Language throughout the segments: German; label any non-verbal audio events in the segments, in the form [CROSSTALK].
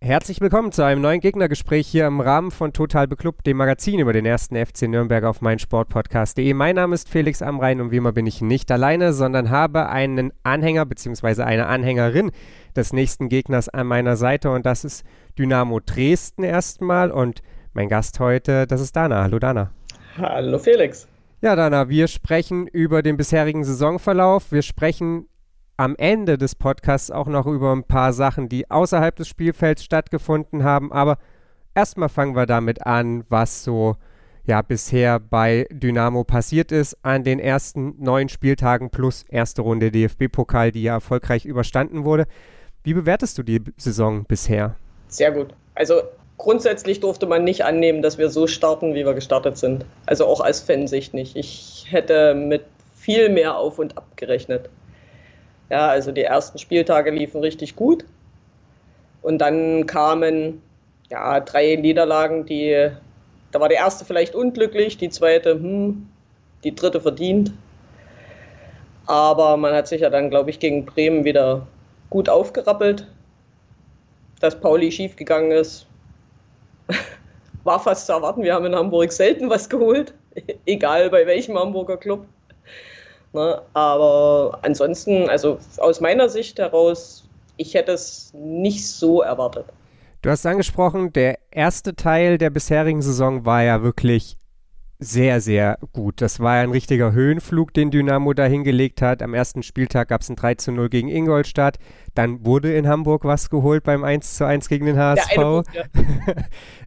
Herzlich willkommen zu einem neuen Gegnergespräch hier im Rahmen von Total Beklubbt, dem Magazin über den ersten FC Nürnberg auf meinsportpodcast.de. Mein Name ist Felix Amrein und wie immer bin ich nicht alleine, sondern habe einen Anhänger bzw. eine Anhängerin des nächsten Gegners an meiner Seite und das ist Dynamo Dresden erstmal und mein Gast heute, das ist Dana. Hallo Dana. Hallo Felix. Ja, Dana, wir sprechen über den bisherigen Saisonverlauf. Wir sprechen am Ende des Podcasts auch noch über ein paar Sachen, die außerhalb des Spielfelds stattgefunden haben. Aber erstmal fangen wir damit an, was so ja bisher bei Dynamo passiert ist an den ersten neun Spieltagen plus erste Runde DFB-Pokal, die ja erfolgreich überstanden wurde. Wie bewertest du die Saison bisher? Sehr gut. Also grundsätzlich durfte man nicht annehmen, dass wir so starten, wie wir gestartet sind. Also auch als Fansicht nicht. Ich hätte mit viel mehr auf und ab gerechnet. Ja, also die ersten Spieltage liefen richtig gut. Und dann kamen ja, drei Niederlagen, die, da war die erste vielleicht unglücklich, die zweite, hm, die dritte verdient. Aber man hat sich ja dann, glaube ich, gegen Bremen wieder gut aufgerappelt. Dass Pauli schiefgegangen ist, [LAUGHS] war fast zu erwarten. Wir haben in Hamburg selten was geholt, [LAUGHS] egal bei welchem Hamburger Club. Ne? Aber ansonsten, also aus meiner Sicht heraus, ich hätte es nicht so erwartet. Du hast angesprochen, der erste Teil der bisherigen Saison war ja wirklich sehr, sehr gut. Das war ja ein richtiger Höhenflug, den Dynamo da hingelegt hat. Am ersten Spieltag gab es ein 3 zu 0 gegen Ingolstadt. Dann wurde in Hamburg was geholt beim 1 zu 1 gegen den HSV. Punkt, ja.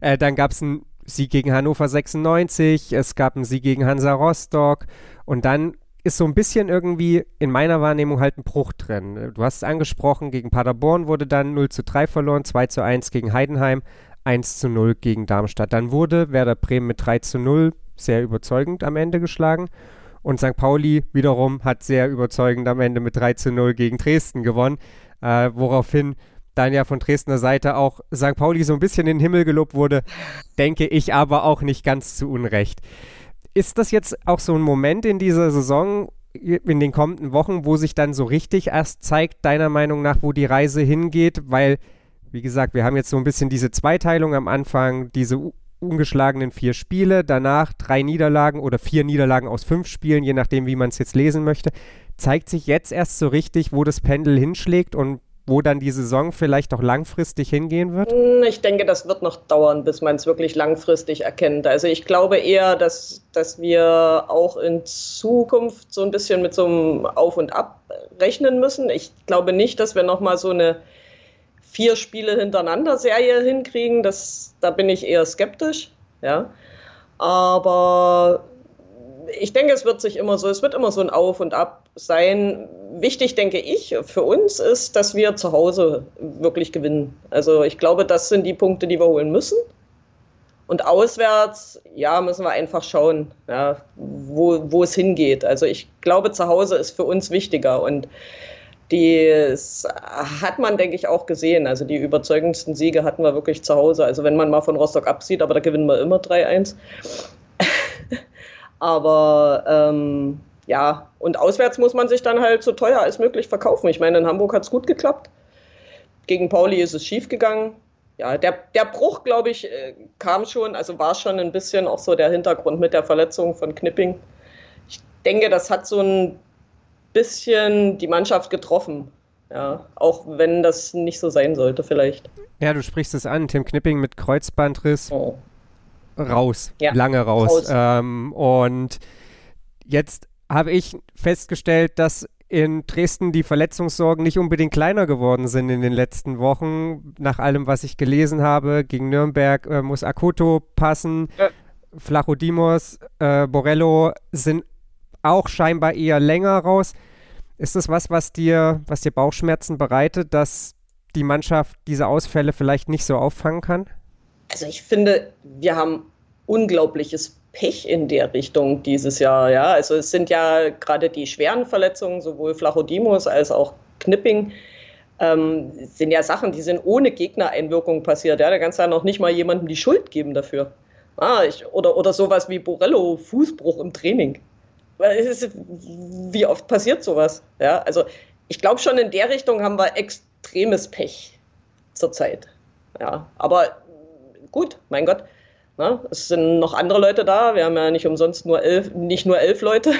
[LAUGHS] äh, dann gab es einen Sieg gegen Hannover 96. Es gab einen Sieg gegen Hansa Rostock. Und dann ist so ein bisschen irgendwie in meiner Wahrnehmung halt ein Bruch drin. Du hast es angesprochen, gegen Paderborn wurde dann 0 zu 3 verloren, 2 zu 1 gegen Heidenheim, 1 zu 0 gegen Darmstadt. Dann wurde Werder Bremen mit 3 zu 0 sehr überzeugend am Ende geschlagen. Und St. Pauli wiederum hat sehr überzeugend am Ende mit 3 zu 0 gegen Dresden gewonnen, äh, woraufhin dann ja von Dresdner Seite auch St. Pauli so ein bisschen in den Himmel gelobt wurde, denke ich aber auch nicht ganz zu Unrecht. Ist das jetzt auch so ein Moment in dieser Saison, in den kommenden Wochen, wo sich dann so richtig erst zeigt, deiner Meinung nach, wo die Reise hingeht? Weil, wie gesagt, wir haben jetzt so ein bisschen diese Zweiteilung am Anfang, diese ungeschlagenen vier Spiele, danach drei Niederlagen oder vier Niederlagen aus fünf Spielen, je nachdem, wie man es jetzt lesen möchte. Zeigt sich jetzt erst so richtig, wo das Pendel hinschlägt und wo dann die Saison vielleicht auch langfristig hingehen wird? Hm, ich denke, das wird noch dauern, bis man es wirklich langfristig erkennt. Also ich glaube eher, dass, dass wir auch in Zukunft so ein bisschen mit so einem Auf und Ab rechnen müssen. Ich glaube nicht, dass wir nochmal so eine vier Spiele hintereinander Serie hinkriegen. Das, da bin ich eher skeptisch. Ja. Aber ich denke, es wird sich immer so, es wird immer so ein Auf und Ab sein. Wichtig, denke ich, für uns ist, dass wir zu Hause wirklich gewinnen. Also ich glaube, das sind die Punkte, die wir holen müssen. Und auswärts, ja, müssen wir einfach schauen, ja, wo, wo es hingeht. Also ich glaube, zu Hause ist für uns wichtiger. Und das hat man, denke ich, auch gesehen. Also die überzeugendsten Siege hatten wir wirklich zu Hause. Also wenn man mal von Rostock absieht, aber da gewinnen wir immer 3-1. Aber ähm, ja, und auswärts muss man sich dann halt so teuer als möglich verkaufen. Ich meine, in Hamburg hat es gut geklappt. Gegen Pauli ist es schief gegangen. Ja, der, der Bruch, glaube ich, äh, kam schon, also war schon ein bisschen auch so der Hintergrund mit der Verletzung von Knipping. Ich denke, das hat so ein bisschen die Mannschaft getroffen. Ja, auch wenn das nicht so sein sollte, vielleicht. Ja, du sprichst es an, Tim Knipping mit Kreuzbandriss. Oh raus, ja, lange raus. raus. Ähm, und jetzt habe ich festgestellt, dass in Dresden die Verletzungssorgen nicht unbedingt kleiner geworden sind in den letzten Wochen. Nach allem, was ich gelesen habe, gegen Nürnberg äh, muss Akoto passen. Ja. Flachodimos, äh, Borello sind auch scheinbar eher länger raus. Ist das was, was dir, was dir Bauchschmerzen bereitet, dass die Mannschaft diese Ausfälle vielleicht nicht so auffangen kann? Also ich finde, wir haben unglaubliches Pech in der Richtung dieses Jahr. Ja, also es sind ja gerade die schweren Verletzungen, sowohl Flachodimos als auch Knipping. ähm, sind ja Sachen, die sind ohne Gegnereinwirkung passiert. Ja? Da kannst du ja noch nicht mal jemandem die Schuld geben dafür. Ah, ich, oder, oder sowas wie Borello, Fußbruch im Training. Wie oft passiert sowas? Ja, also ich glaube schon in der Richtung haben wir extremes Pech zurzeit. Ja, aber gut, mein Gott. Na, es sind noch andere Leute da. Wir haben ja nicht umsonst nur elf, nicht nur elf Leute,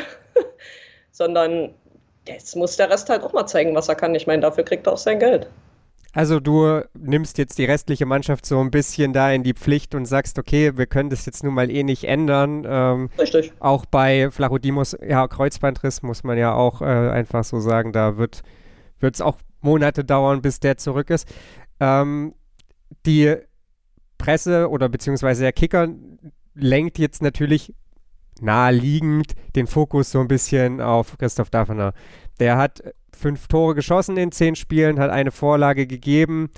[LAUGHS] sondern jetzt muss der Rest halt auch mal zeigen, was er kann. Ich meine, dafür kriegt er auch sein Geld. Also du nimmst jetzt die restliche Mannschaft so ein bisschen da in die Pflicht und sagst, okay, wir können das jetzt nun mal eh nicht ändern. Ähm, Richtig. Auch bei Flachodimos, ja, Kreuzbandriss muss man ja auch äh, einfach so sagen, da wird es auch Monate dauern, bis der zurück ist. Ähm, die Presse oder beziehungsweise der Kicker lenkt jetzt natürlich naheliegend den Fokus so ein bisschen auf Christoph Daffner. Der hat fünf Tore geschossen in zehn Spielen, hat eine Vorlage gegeben,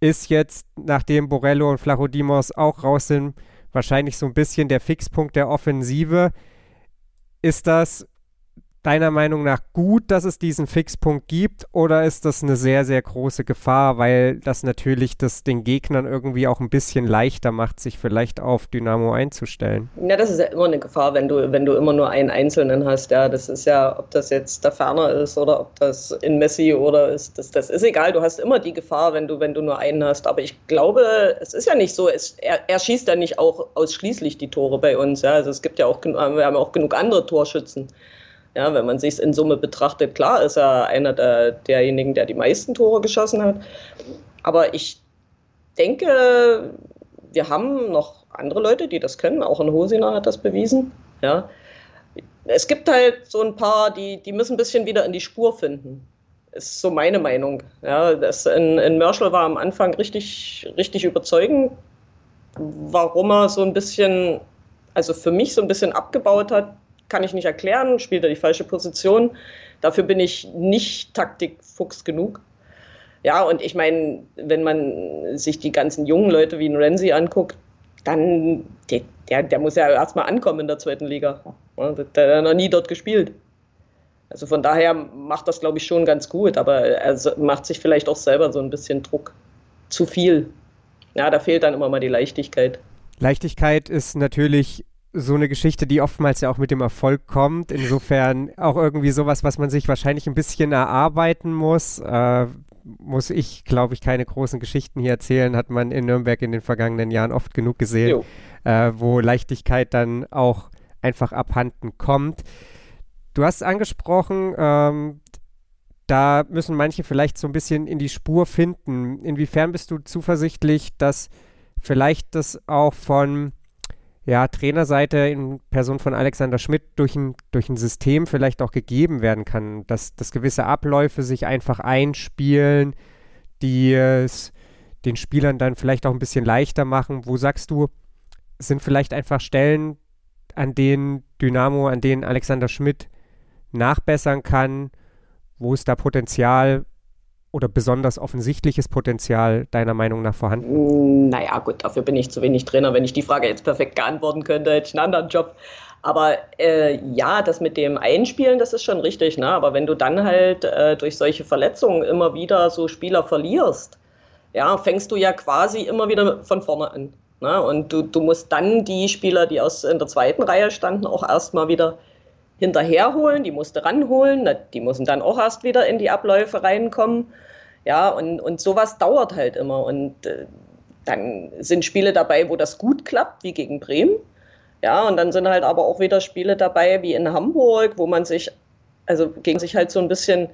ist jetzt, nachdem Borello und Flachodimos auch raus sind, wahrscheinlich so ein bisschen der Fixpunkt der Offensive. Ist das deiner Meinung nach gut, dass es diesen Fixpunkt gibt oder ist das eine sehr, sehr große Gefahr, weil das natürlich das den Gegnern irgendwie auch ein bisschen leichter macht, sich vielleicht auf Dynamo einzustellen? Ja, das ist ja immer eine Gefahr, wenn du, wenn du immer nur einen Einzelnen hast. Ja, das ist ja, ob das jetzt der Ferner ist oder ob das in Messi oder ist, das, das ist egal. Du hast immer die Gefahr, wenn du, wenn du nur einen hast. Aber ich glaube, es ist ja nicht so, es, er, er schießt ja nicht auch ausschließlich die Tore bei uns. Ja, also es gibt ja auch, wir haben auch genug andere Torschützen. Ja, wenn man sich in Summe betrachtet, klar ist er einer der, derjenigen, der die meisten Tore geschossen hat. Aber ich denke, wir haben noch andere Leute, die das können. Auch ein Hosina hat das bewiesen. Ja. Es gibt halt so ein paar, die, die müssen ein bisschen wieder in die Spur finden. Ist so meine Meinung. Ja, das in, in Merschel war am Anfang richtig, richtig überzeugend, warum er so ein bisschen, also für mich so ein bisschen abgebaut hat kann ich nicht erklären, spielt er die falsche Position. Dafür bin ich nicht Taktikfuchs genug. Ja, und ich meine, wenn man sich die ganzen jungen Leute wie ein Renzi anguckt, dann, der, der, muss ja erstmal ankommen in der zweiten Liga. Der hat noch nie dort gespielt. Also von daher macht das, glaube ich, schon ganz gut, aber er macht sich vielleicht auch selber so ein bisschen Druck. Zu viel. Ja, da fehlt dann immer mal die Leichtigkeit. Leichtigkeit ist natürlich so eine Geschichte, die oftmals ja auch mit dem Erfolg kommt. Insofern auch irgendwie sowas, was man sich wahrscheinlich ein bisschen erarbeiten muss. Äh, muss ich, glaube ich, keine großen Geschichten hier erzählen, hat man in Nürnberg in den vergangenen Jahren oft genug gesehen, äh, wo Leichtigkeit dann auch einfach abhanden kommt. Du hast angesprochen, ähm, da müssen manche vielleicht so ein bisschen in die Spur finden. Inwiefern bist du zuversichtlich, dass vielleicht das auch von ja, Trainerseite in Person von Alexander Schmidt durch ein, durch ein System vielleicht auch gegeben werden kann, dass, dass gewisse Abläufe sich einfach einspielen, die es den Spielern dann vielleicht auch ein bisschen leichter machen. Wo sagst du, sind vielleicht einfach Stellen, an denen Dynamo, an denen Alexander Schmidt nachbessern kann, wo es da Potenzial oder besonders offensichtliches Potenzial deiner Meinung nach vorhanden? Mm, naja, gut, dafür bin ich zu wenig Trainer. Wenn ich die Frage jetzt perfekt beantworten könnte, hätte ich einen anderen Job. Aber äh, ja, das mit dem Einspielen, das ist schon richtig. Ne? Aber wenn du dann halt äh, durch solche Verletzungen immer wieder so Spieler verlierst, ja, fängst du ja quasi immer wieder von vorne an. Ne? Und du, du musst dann die Spieler, die aus in der zweiten Reihe standen, auch erstmal wieder hinterherholen, die musste ranholen, die müssen dann auch erst wieder in die Abläufe reinkommen. Ja, und, und sowas dauert halt immer. Und äh, dann sind Spiele dabei, wo das gut klappt, wie gegen Bremen. Ja, und dann sind halt aber auch wieder Spiele dabei, wie in Hamburg, wo man sich, also gegen sich halt so ein bisschen,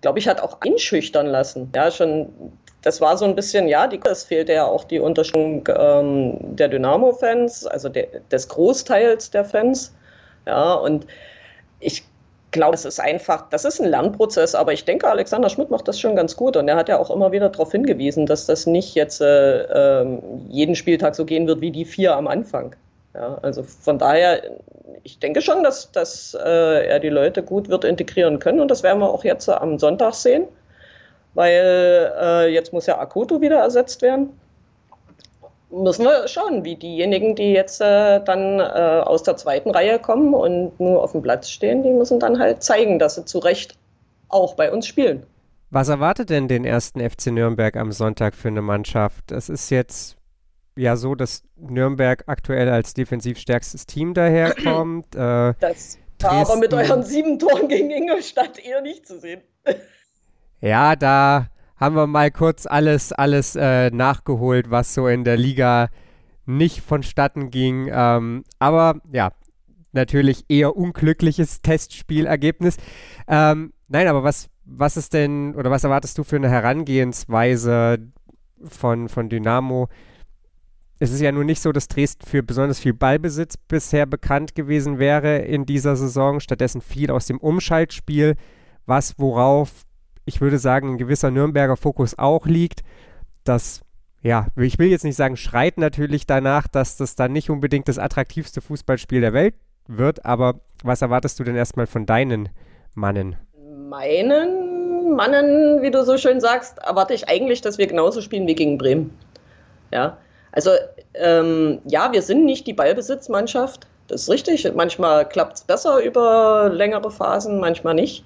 glaube ich, hat auch einschüchtern lassen. Ja, schon, das war so ein bisschen, ja, die, es fehlte ja auch die Unterstützung ähm, der Dynamo-Fans, also der, des Großteils der Fans. Ja, und ich glaube, es ist einfach, das ist ein Lernprozess, aber ich denke, Alexander Schmidt macht das schon ganz gut und er hat ja auch immer wieder darauf hingewiesen, dass das nicht jetzt äh, äh, jeden Spieltag so gehen wird wie die vier am Anfang. Ja, also von daher, ich denke schon, dass, dass äh, er die Leute gut wird integrieren können und das werden wir auch jetzt am Sonntag sehen, weil äh, jetzt muss ja Akoto wieder ersetzt werden müssen wir schauen, wie diejenigen, die jetzt äh, dann äh, aus der zweiten Reihe kommen und nur auf dem Platz stehen, die müssen dann halt zeigen, dass sie zu Recht auch bei uns spielen. Was erwartet denn den ersten FC Nürnberg am Sonntag für eine Mannschaft? Es ist jetzt ja so, dass Nürnberg aktuell als defensiv stärkstes Team daherkommt. Äh, das war aber mit euren sieben Toren gegen Ingolstadt eher nicht zu sehen. Ja, da haben wir mal kurz alles, alles äh, nachgeholt, was so in der Liga nicht vonstatten ging. Ähm, aber ja, natürlich eher unglückliches Testspielergebnis. Ähm, nein, aber was, was ist denn oder was erwartest du für eine Herangehensweise von, von Dynamo? Es ist ja nun nicht so, dass Dresden für besonders viel Ballbesitz bisher bekannt gewesen wäre in dieser Saison. Stattdessen viel aus dem Umschaltspiel, was worauf ich würde sagen, ein gewisser Nürnberger Fokus auch liegt. Das, ja, ich will jetzt nicht sagen, schreit natürlich danach, dass das dann nicht unbedingt das attraktivste Fußballspiel der Welt wird, aber was erwartest du denn erstmal von deinen Mannen? Meinen Mannen, wie du so schön sagst, erwarte ich eigentlich, dass wir genauso spielen wie gegen Bremen. Ja, also ähm, ja, wir sind nicht die Ballbesitzmannschaft, das ist richtig. Manchmal klappt es besser über längere Phasen, manchmal nicht.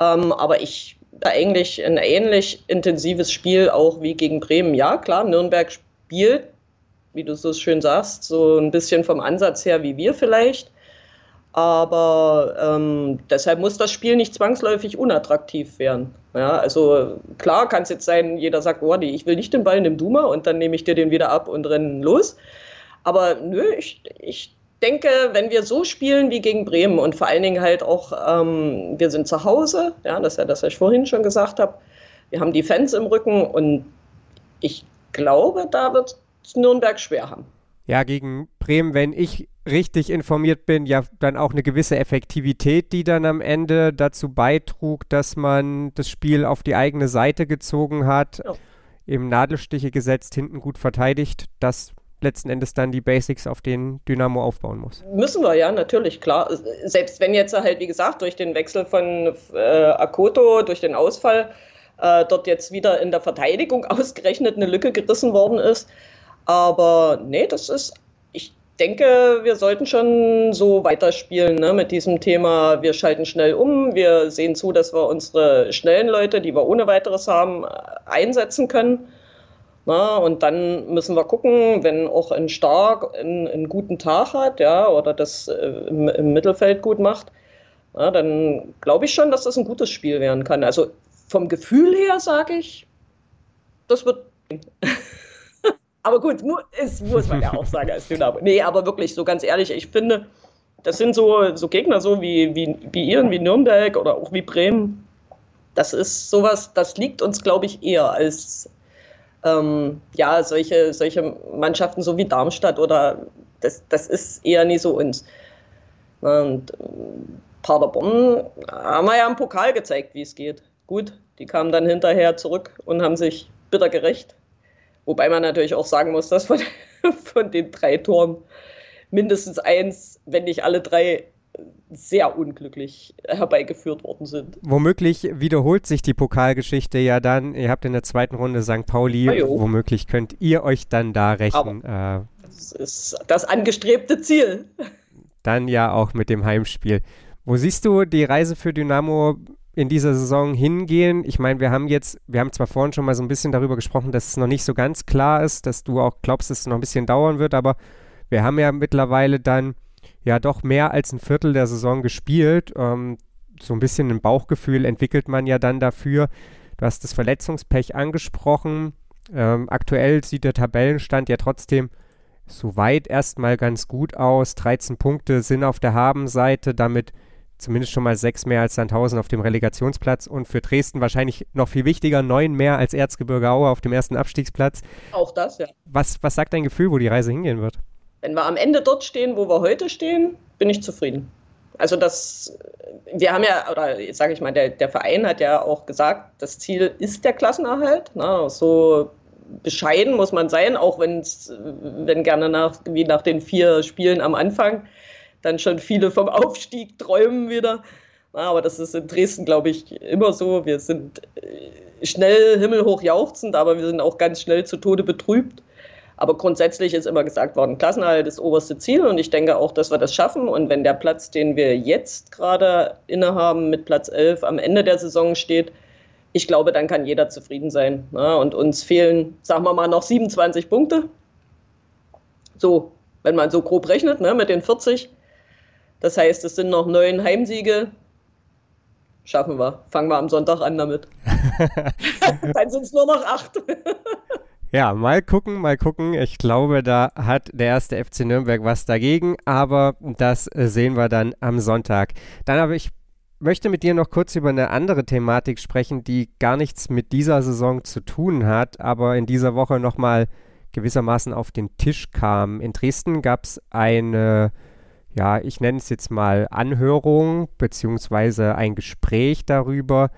Ähm, aber ich eigentlich ein ähnlich intensives Spiel auch wie gegen Bremen. Ja, klar, Nürnberg spielt, wie du so schön sagst, so ein bisschen vom Ansatz her wie wir vielleicht. Aber ähm, deshalb muss das Spiel nicht zwangsläufig unattraktiv werden. Ja, also klar kann es jetzt sein, jeder sagt, oh, ich will nicht den Ball, nimm du mal und dann nehme ich dir den wieder ab und rennen los. Aber nö, ich, ich denke, wenn wir so spielen wie gegen Bremen und vor allen Dingen halt auch, ähm, wir sind zu Hause, ja, das ist ja das, was ich vorhin schon gesagt habe, wir haben die Fans im Rücken und ich glaube, da wird Nürnberg schwer haben. Ja, gegen Bremen, wenn ich richtig informiert bin, ja dann auch eine gewisse Effektivität, die dann am Ende dazu beitrug, dass man das Spiel auf die eigene Seite gezogen hat, ja. eben Nadelstiche gesetzt, hinten gut verteidigt. Das letzten Endes dann die Basics, auf denen Dynamo aufbauen muss. Müssen wir, ja, natürlich, klar. Selbst wenn jetzt halt, wie gesagt, durch den Wechsel von äh, Akoto, durch den Ausfall, äh, dort jetzt wieder in der Verteidigung [LAUGHS] ausgerechnet eine Lücke gerissen worden ist. Aber nee, das ist, ich denke, wir sollten schon so weiterspielen ne, mit diesem Thema. Wir schalten schnell um, wir sehen zu, dass wir unsere schnellen Leute, die wir ohne weiteres haben, einsetzen können. Na, und dann müssen wir gucken, wenn auch ein Stark einen, einen guten Tag hat, ja, oder das äh, im, im, Mittelfeld gut macht, na, dann glaube ich schon, dass das ein gutes Spiel werden kann. Also vom Gefühl her sage ich, das wird. [LAUGHS] aber gut, es muss man ja auch sagen als Dynamo. Nee, aber wirklich, so ganz ehrlich, ich finde, das sind so, so Gegner, so wie, wie, wie ihr, wie Nürnberg oder auch wie Bremen. Das ist sowas, das liegt uns, glaube ich, eher als, ähm, ja, solche, solche Mannschaften so wie Darmstadt oder das, das ist eher nie so uns. Und ähm, Paderborn haben wir ja im Pokal gezeigt, wie es geht. Gut, die kamen dann hinterher zurück und haben sich bitter gerecht. Wobei man natürlich auch sagen muss, dass von, [LAUGHS] von den drei Toren mindestens eins, wenn nicht alle drei, sehr unglücklich herbeigeführt worden sind. Womöglich wiederholt sich die Pokalgeschichte ja dann. Ihr habt in der zweiten Runde St. Pauli. Ah, womöglich könnt ihr euch dann da rechnen. Äh, das ist das angestrebte Ziel. Dann ja auch mit dem Heimspiel. Wo siehst du die Reise für Dynamo in dieser Saison hingehen? Ich meine, wir haben jetzt, wir haben zwar vorhin schon mal so ein bisschen darüber gesprochen, dass es noch nicht so ganz klar ist, dass du auch glaubst, dass es noch ein bisschen dauern wird, aber wir haben ja mittlerweile dann ja doch mehr als ein Viertel der Saison gespielt. Ähm, so ein bisschen ein Bauchgefühl entwickelt man ja dann dafür. Du hast das Verletzungspech angesprochen. Ähm, aktuell sieht der Tabellenstand ja trotzdem soweit erstmal ganz gut aus. 13 Punkte sind auf der Habenseite, damit zumindest schon mal sechs mehr als Sandhausen auf dem Relegationsplatz und für Dresden wahrscheinlich noch viel wichtiger, neun mehr als Erzgebirge Aue auf dem ersten Abstiegsplatz. Auch das, ja. Was, was sagt dein Gefühl, wo die Reise hingehen wird? Wenn wir am Ende dort stehen, wo wir heute stehen, bin ich zufrieden. Also das, wir haben ja, oder sage ich mal, der, der Verein hat ja auch gesagt, das Ziel ist der Klassenerhalt. Ne? So bescheiden muss man sein, auch wenn's, wenn gerne nach, wie nach den vier Spielen am Anfang dann schon viele vom Aufstieg träumen wieder. Na, aber das ist in Dresden, glaube ich, immer so. Wir sind äh, schnell himmelhoch jauchzend, aber wir sind auch ganz schnell zu Tode betrübt. Aber grundsätzlich ist immer gesagt worden, Klassenhalt ist das oberste Ziel und ich denke auch, dass wir das schaffen. Und wenn der Platz, den wir jetzt gerade innehaben, mit Platz 11 am Ende der Saison steht, ich glaube, dann kann jeder zufrieden sein. Ne? Und uns fehlen, sagen wir mal, noch 27 Punkte. So, wenn man so grob rechnet, ne, mit den 40. Das heißt, es sind noch neun Heimsiege. Schaffen wir. Fangen wir am Sonntag an damit. [LAUGHS] dann sind es nur noch acht. [LAUGHS] Ja, mal gucken, mal gucken. Ich glaube, da hat der erste FC Nürnberg was dagegen, aber das sehen wir dann am Sonntag. Dann habe ich möchte mit dir noch kurz über eine andere Thematik sprechen, die gar nichts mit dieser Saison zu tun hat, aber in dieser Woche nochmal gewissermaßen auf den Tisch kam. In Dresden gab es eine, ja, ich nenne es jetzt mal Anhörung beziehungsweise ein Gespräch darüber,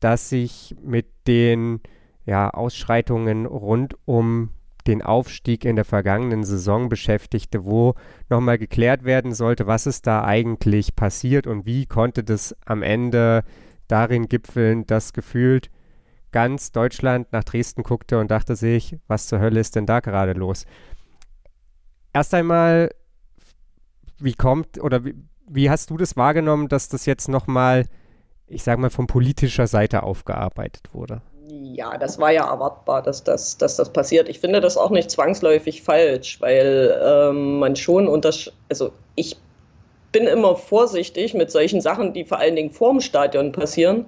dass sich mit den ja, Ausschreitungen rund um den Aufstieg in der vergangenen Saison beschäftigte, wo nochmal geklärt werden sollte, was ist da eigentlich passiert und wie konnte das am Ende darin gipfeln, dass gefühlt ganz Deutschland nach Dresden guckte und dachte sich, was zur Hölle ist denn da gerade los? Erst einmal, wie kommt oder wie, wie hast du das wahrgenommen, dass das jetzt nochmal, ich sage mal, von politischer Seite aufgearbeitet wurde? Ja, das war ja erwartbar, dass das, dass das passiert. Ich finde das auch nicht zwangsläufig falsch, weil ähm, man schon unter, also ich bin immer vorsichtig mit solchen Sachen, die vor allen Dingen vorm Stadion passieren,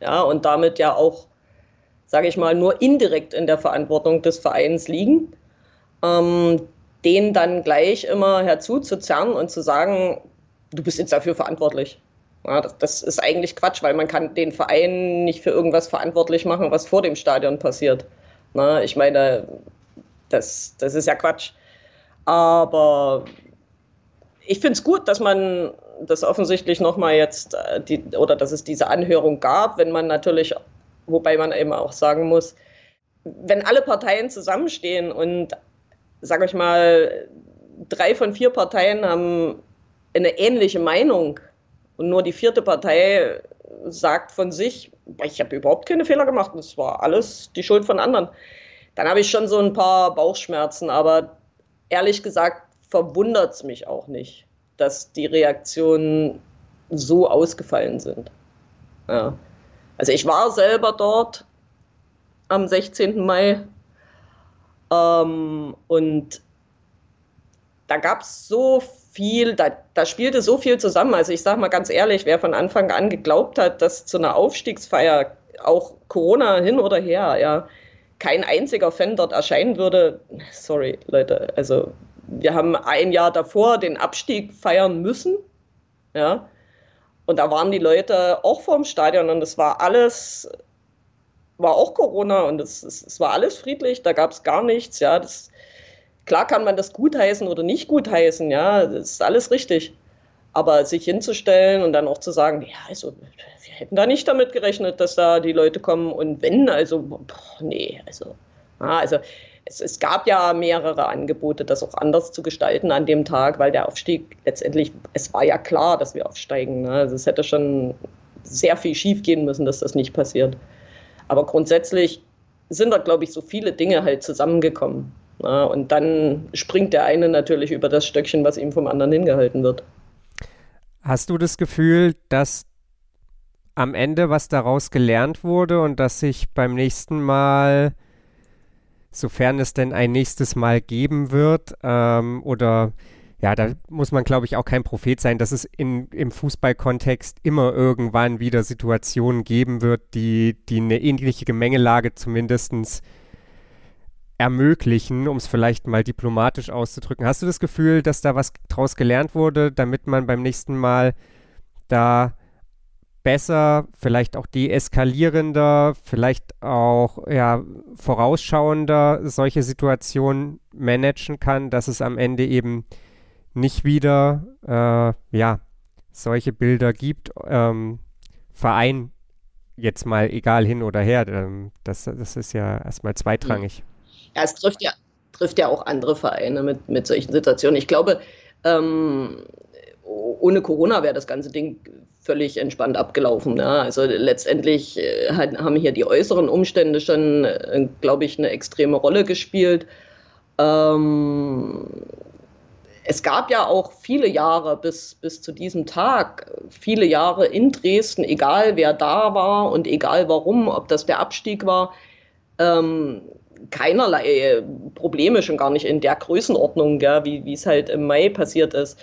ja, und damit ja auch, sage ich mal, nur indirekt in der Verantwortung des Vereins liegen, ähm, den dann gleich immer herzuzuzerren und zu sagen, du bist jetzt dafür verantwortlich. Ja, das, das, ist eigentlich Quatsch, weil man kann den Verein nicht für irgendwas verantwortlich machen, was vor dem Stadion passiert. Na, ich meine, das, das ist ja Quatsch. Aber ich finde es gut, dass man das offensichtlich nochmal jetzt, äh, die, oder dass es diese Anhörung gab, wenn man natürlich, wobei man eben auch sagen muss, wenn alle Parteien zusammenstehen und, sage ich mal, drei von vier Parteien haben eine ähnliche Meinung und nur die vierte Partei sagt von sich, ich habe überhaupt keine Fehler gemacht, das war alles die Schuld von anderen. Dann habe ich schon so ein paar Bauchschmerzen, aber ehrlich gesagt verwundert es mich auch nicht, dass die Reaktionen so ausgefallen sind. Ja. Also ich war selber dort am 16. Mai ähm, und da gab es so viel, da, da spielte so viel zusammen. Also ich sage mal ganz ehrlich, wer von Anfang an geglaubt hat, dass zu einer Aufstiegsfeier auch Corona hin oder her, ja, kein einziger Fan dort erscheinen würde, sorry Leute, also wir haben ein Jahr davor den Abstieg feiern müssen, ja, und da waren die Leute auch vorm Stadion und es war alles, war auch Corona und es, es, es war alles friedlich, da gab es gar nichts, ja, das Klar kann man das gutheißen oder nicht gutheißen, ja, das ist alles richtig. Aber sich hinzustellen und dann auch zu sagen, ja, also wir hätten da nicht damit gerechnet, dass da die Leute kommen und wenn, also, boah, nee, also, ja, also es, es, gab ja mehrere Angebote, das auch anders zu gestalten an dem Tag, weil der Aufstieg letztendlich, es war ja klar, dass wir aufsteigen. Ne? Also es hätte schon sehr viel schief gehen müssen, dass das nicht passiert. Aber grundsätzlich sind da, glaube ich, so viele Dinge halt zusammengekommen. Ja, und dann springt der eine natürlich über das Stöckchen, was ihm vom anderen hingehalten wird. Hast du das Gefühl, dass am Ende was daraus gelernt wurde und dass sich beim nächsten Mal, sofern es denn ein nächstes Mal geben wird, ähm, oder ja, da muss man, glaube ich, auch kein Prophet sein, dass es in, im Fußballkontext immer irgendwann wieder Situationen geben wird, die, die eine ähnliche Gemengelage zumindestens ermöglichen, um es vielleicht mal diplomatisch auszudrücken. Hast du das Gefühl, dass da was draus gelernt wurde, damit man beim nächsten Mal da besser, vielleicht auch deeskalierender, vielleicht auch ja, vorausschauender solche Situationen managen kann, dass es am Ende eben nicht wieder äh, ja, solche Bilder gibt. Ähm, Verein jetzt mal egal hin oder her, ähm, das, das ist ja erstmal zweitrangig. Ja, es trifft ja, trifft ja auch andere Vereine mit, mit solchen Situationen. Ich glaube, ähm, ohne Corona wäre das ganze Ding völlig entspannt abgelaufen. Ja. Also letztendlich äh, haben hier die äußeren Umstände schon, äh, glaube ich, eine extreme Rolle gespielt. Ähm, es gab ja auch viele Jahre bis, bis zu diesem Tag, viele Jahre in Dresden, egal wer da war und egal warum, ob das der Abstieg war, ähm, keinerlei Probleme, schon gar nicht in der Größenordnung, gell, wie es halt im Mai passiert ist.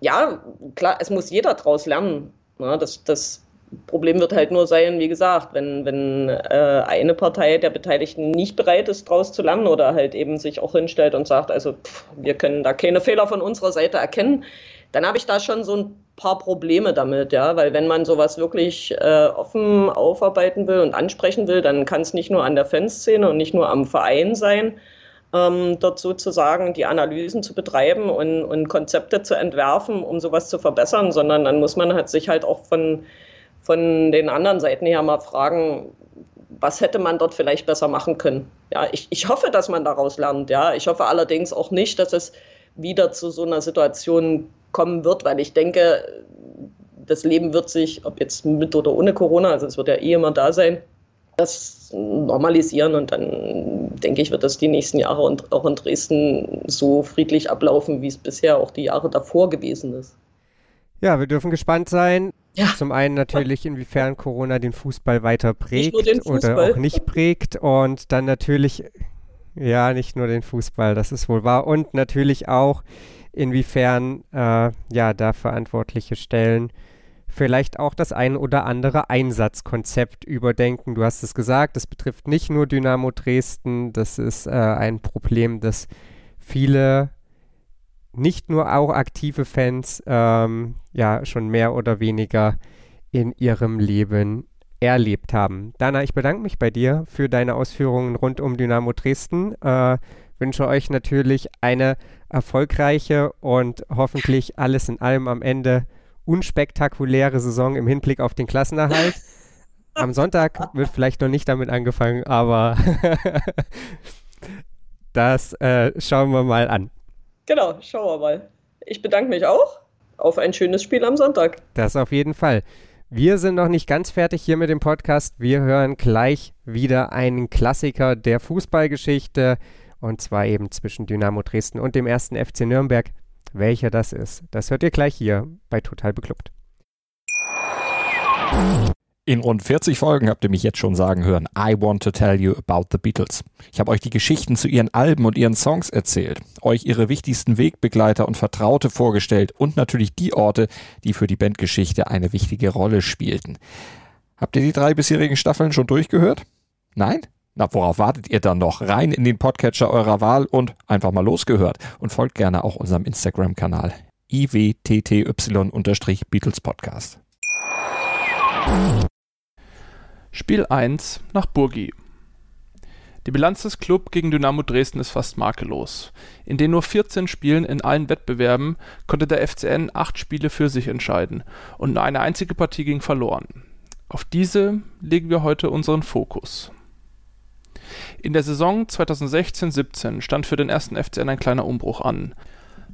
Ja, klar, es muss jeder daraus lernen. Ne, das, das Problem wird halt nur sein, wie gesagt, wenn, wenn äh, eine Partei der Beteiligten nicht bereit ist, daraus zu lernen oder halt eben sich auch hinstellt und sagt, also pff, wir können da keine Fehler von unserer Seite erkennen, dann habe ich da schon so ein paar Probleme damit, ja, weil wenn man sowas wirklich äh, offen aufarbeiten will und ansprechen will, dann kann es nicht nur an der Fanszene und nicht nur am Verein sein, ähm, dort sozusagen die Analysen zu betreiben und, und Konzepte zu entwerfen, um sowas zu verbessern, sondern dann muss man halt sich halt auch von von den anderen Seiten her mal fragen, was hätte man dort vielleicht besser machen können. Ja, ich, ich hoffe, dass man daraus lernt. Ja, ich hoffe allerdings auch nicht, dass es wieder zu so einer Situation kommen wird, weil ich denke, das Leben wird sich, ob jetzt mit oder ohne Corona, also es wird ja eh immer da sein, das normalisieren und dann denke ich, wird das die nächsten Jahre und auch in Dresden so friedlich ablaufen, wie es bisher auch die Jahre davor gewesen ist. Ja, wir dürfen gespannt sein. Ja. Zum einen natürlich, inwiefern Corona den Fußball weiter prägt Fußball. oder auch nicht prägt. Und dann natürlich, ja, nicht nur den Fußball, das ist wohl wahr. Und natürlich auch, inwiefern äh, ja da verantwortliche Stellen vielleicht auch das ein oder andere Einsatzkonzept überdenken. Du hast es gesagt, das betrifft nicht nur Dynamo Dresden, das ist äh, ein Problem, das viele nicht nur auch aktive Fans ähm, ja schon mehr oder weniger in ihrem Leben erlebt haben. Dana, ich bedanke mich bei dir für deine Ausführungen rund um Dynamo Dresden. Äh, wünsche euch natürlich eine erfolgreiche und hoffentlich alles in allem am Ende unspektakuläre Saison im Hinblick auf den Klassenerhalt. [LAUGHS] Am Sonntag wird vielleicht noch nicht damit angefangen, aber [LAUGHS] das äh, schauen wir mal an. Genau, schauen wir mal. Ich bedanke mich auch. Auf ein schönes Spiel am Sonntag. Das auf jeden Fall. Wir sind noch nicht ganz fertig hier mit dem Podcast. Wir hören gleich wieder einen Klassiker der Fußballgeschichte und zwar eben zwischen Dynamo Dresden und dem ersten FC Nürnberg. Welcher das ist, das hört ihr gleich hier bei Total Beklubbt. In rund 40 Folgen habt ihr mich jetzt schon sagen hören, I want to tell you about the Beatles. Ich habe euch die Geschichten zu ihren Alben und ihren Songs erzählt, euch ihre wichtigsten Wegbegleiter und Vertraute vorgestellt und natürlich die Orte, die für die Bandgeschichte eine wichtige Rolle spielten. Habt ihr die drei bisherigen Staffeln schon durchgehört? Nein? Na, worauf wartet ihr dann noch? Rein in den Podcatcher eurer Wahl und einfach mal losgehört. Und folgt gerne auch unserem Instagram-Kanal iwtty-Beatles Podcast. Spiel 1 nach Burgi. Die Bilanz des Club gegen Dynamo Dresden ist fast makellos. In den nur 14 Spielen in allen Wettbewerben konnte der FCN acht Spiele für sich entscheiden und nur eine einzige Partie ging verloren. Auf diese legen wir heute unseren Fokus. In der Saison 2016/17 stand für den ersten FCN ein kleiner Umbruch an.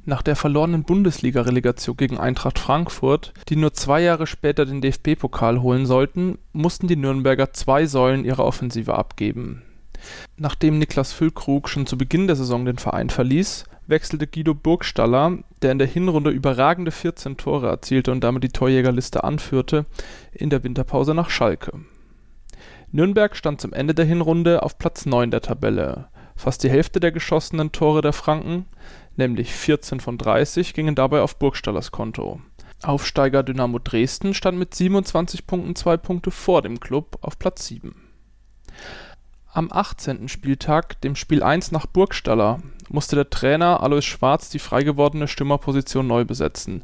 Nach der verlorenen Bundesliga-Relegation gegen Eintracht Frankfurt, die nur zwei Jahre später den DFB-Pokal holen sollten, mussten die Nürnberger zwei Säulen ihrer Offensive abgeben. Nachdem Niklas Füllkrug schon zu Beginn der Saison den Verein verließ, wechselte Guido Burgstaller, der in der Hinrunde überragende 14 Tore erzielte und damit die Torjägerliste anführte, in der Winterpause nach Schalke. Nürnberg stand zum Ende der Hinrunde auf Platz 9 der Tabelle. Fast die Hälfte der geschossenen Tore der Franken nämlich 14 von 30, gingen dabei auf Burgstallers Konto. Aufsteiger Dynamo Dresden stand mit 27 Punkten zwei Punkte vor dem Klub auf Platz 7. Am 18. Spieltag, dem Spiel 1 nach Burgstaller, musste der Trainer Alois Schwarz die freigewordene Stürmerposition neu besetzen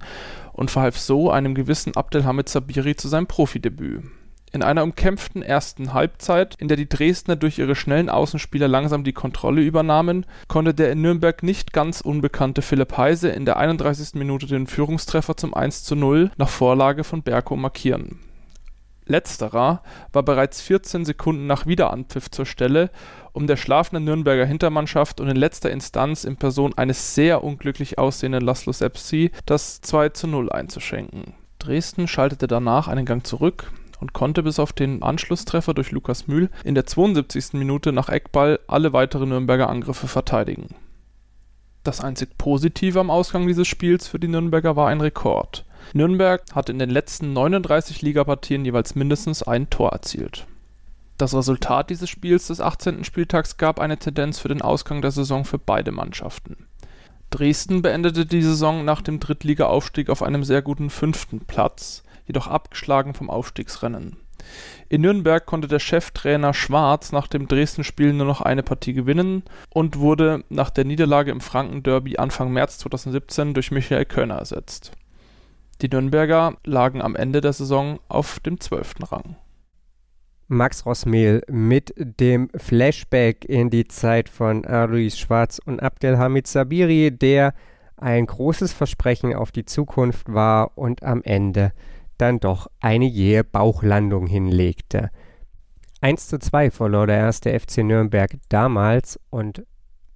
und verhalf so einem gewissen Abdelhamid Sabiri zu seinem Profidebüt in einer umkämpften ersten Halbzeit, in der die Dresdner durch ihre schnellen Außenspieler langsam die Kontrolle übernahmen, konnte der in Nürnberg nicht ganz unbekannte Philipp Heise in der 31. Minute den Führungstreffer zum 1:0 nach Vorlage von Berko markieren. Letzterer war bereits 14 Sekunden nach Wiederanpfiff zur Stelle, um der schlafenden Nürnberger Hintermannschaft und in letzter Instanz in Person eines sehr unglücklich aussehenden Laszlo Sepsi das 2:0 einzuschenken. Dresden schaltete danach einen Gang zurück und konnte bis auf den Anschlusstreffer durch Lukas Mühl in der 72. Minute nach Eckball alle weiteren Nürnberger Angriffe verteidigen. Das einzig Positive am Ausgang dieses Spiels für die Nürnberger war ein Rekord. Nürnberg hat in den letzten 39 Ligapartien jeweils mindestens ein Tor erzielt. Das Resultat dieses Spiels des 18. Spieltags gab eine Tendenz für den Ausgang der Saison für beide Mannschaften. Dresden beendete die Saison nach dem Drittligaaufstieg auf einem sehr guten fünften Platz, jedoch abgeschlagen vom Aufstiegsrennen. In Nürnberg konnte der Cheftrainer Schwarz nach dem Dresden-Spiel nur noch eine Partie gewinnen und wurde nach der Niederlage im Franken-Derby Anfang März 2017 durch Michael Könner ersetzt. Die Nürnberger lagen am Ende der Saison auf dem zwölften Rang. Max Rossmehl mit dem Flashback in die Zeit von Alois Schwarz und Abdelhamid Sabiri, der ein großes Versprechen auf die Zukunft war und am Ende dann doch eine jähe Bauchlandung hinlegte. 1 zu 2 verlor der erste FC Nürnberg damals und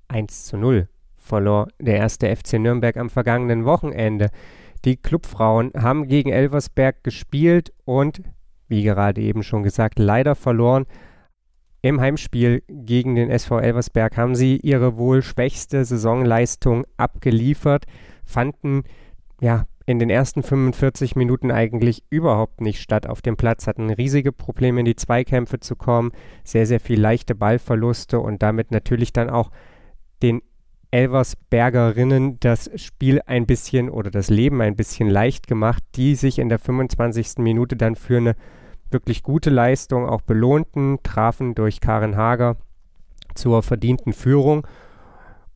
1 zu 0 verlor der erste FC Nürnberg am vergangenen Wochenende. Die Clubfrauen haben gegen Elversberg gespielt und, wie gerade eben schon gesagt, leider verloren. Im Heimspiel gegen den SV Elversberg haben sie ihre wohl schwächste Saisonleistung abgeliefert, fanden ja in den ersten 45 Minuten eigentlich überhaupt nicht statt auf dem Platz, hatten riesige Probleme in die Zweikämpfe zu kommen, sehr, sehr viel leichte Ballverluste und damit natürlich dann auch den Elversbergerinnen das Spiel ein bisschen oder das Leben ein bisschen leicht gemacht, die sich in der 25. Minute dann für eine wirklich gute Leistung auch belohnten, trafen durch Karen Hager zur verdienten Führung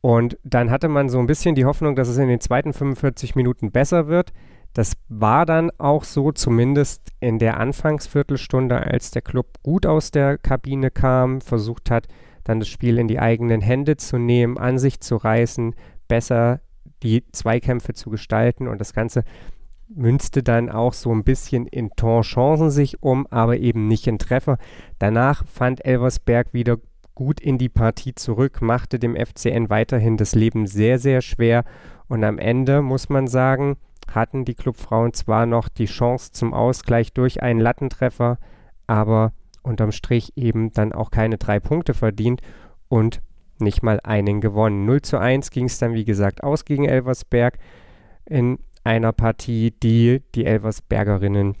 und dann hatte man so ein bisschen die Hoffnung, dass es in den zweiten 45 Minuten besser wird. Das war dann auch so, zumindest in der Anfangsviertelstunde, als der Club gut aus der Kabine kam, versucht hat, dann das Spiel in die eigenen Hände zu nehmen, an sich zu reißen, besser die Zweikämpfe zu gestalten und das Ganze münzte dann auch so ein bisschen in Torchancen sich um, aber eben nicht in Treffer. Danach fand Elversberg wieder gut in die Partie zurück, machte dem FCN weiterhin das Leben sehr, sehr schwer. Und am Ende muss man sagen, hatten die Clubfrauen zwar noch die Chance zum Ausgleich durch einen Lattentreffer, aber unterm Strich eben dann auch keine drei Punkte verdient und nicht mal einen gewonnen. 0 zu 1 ging es dann, wie gesagt, aus gegen Elversberg in einer Partie, die die Elversbergerinnen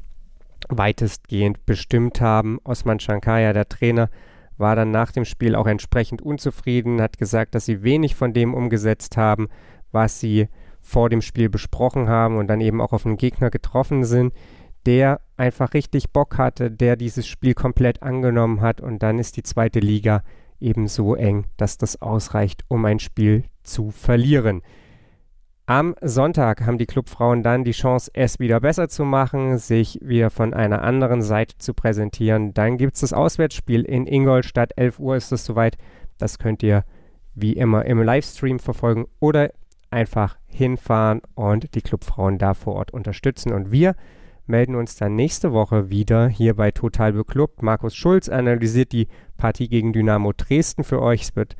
weitestgehend bestimmt haben. Osman Shankaya, der Trainer, war dann nach dem Spiel auch entsprechend unzufrieden, hat gesagt, dass sie wenig von dem umgesetzt haben, was sie vor dem Spiel besprochen haben und dann eben auch auf einen Gegner getroffen sind, der einfach richtig Bock hatte, der dieses Spiel komplett angenommen hat und dann ist die zweite Liga eben so eng, dass das ausreicht, um ein Spiel zu verlieren. Am Sonntag haben die Clubfrauen dann die Chance, es wieder besser zu machen, sich wieder von einer anderen Seite zu präsentieren. Dann gibt es das Auswärtsspiel in Ingolstadt. 11 Uhr ist es soweit. Das könnt ihr wie immer im Livestream verfolgen oder einfach hinfahren und die Clubfrauen da vor Ort unterstützen. Und wir melden uns dann nächste Woche wieder hier bei Total Beklubbt. Markus Schulz analysiert die Partie gegen Dynamo Dresden für euch. Es wird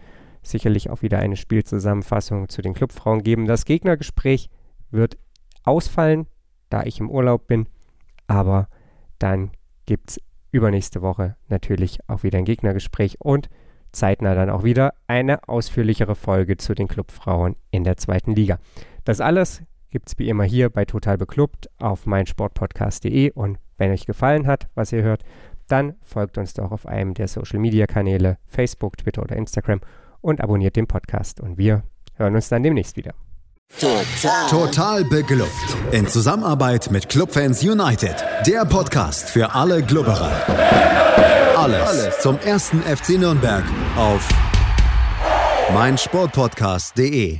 sicherlich auch wieder eine Spielzusammenfassung zu den Clubfrauen geben. Das Gegnergespräch wird ausfallen, da ich im Urlaub bin, aber dann gibt es übernächste Woche natürlich auch wieder ein Gegnergespräch und zeitnah dann auch wieder eine ausführlichere Folge zu den Clubfrauen in der zweiten Liga. Das alles gibt es wie immer hier bei Total Beklubbt auf meinsportpodcast.de und wenn euch gefallen hat, was ihr hört, dann folgt uns doch auf einem der Social Media Kanäle Facebook, Twitter oder Instagram und abonniert den Podcast. Und wir hören uns dann demnächst wieder. Total. Total beglückt. In Zusammenarbeit mit Clubfans United. Der Podcast für alle Glubberer. Alles, Alles zum ersten FC Nürnberg auf meinsportpodcast.de.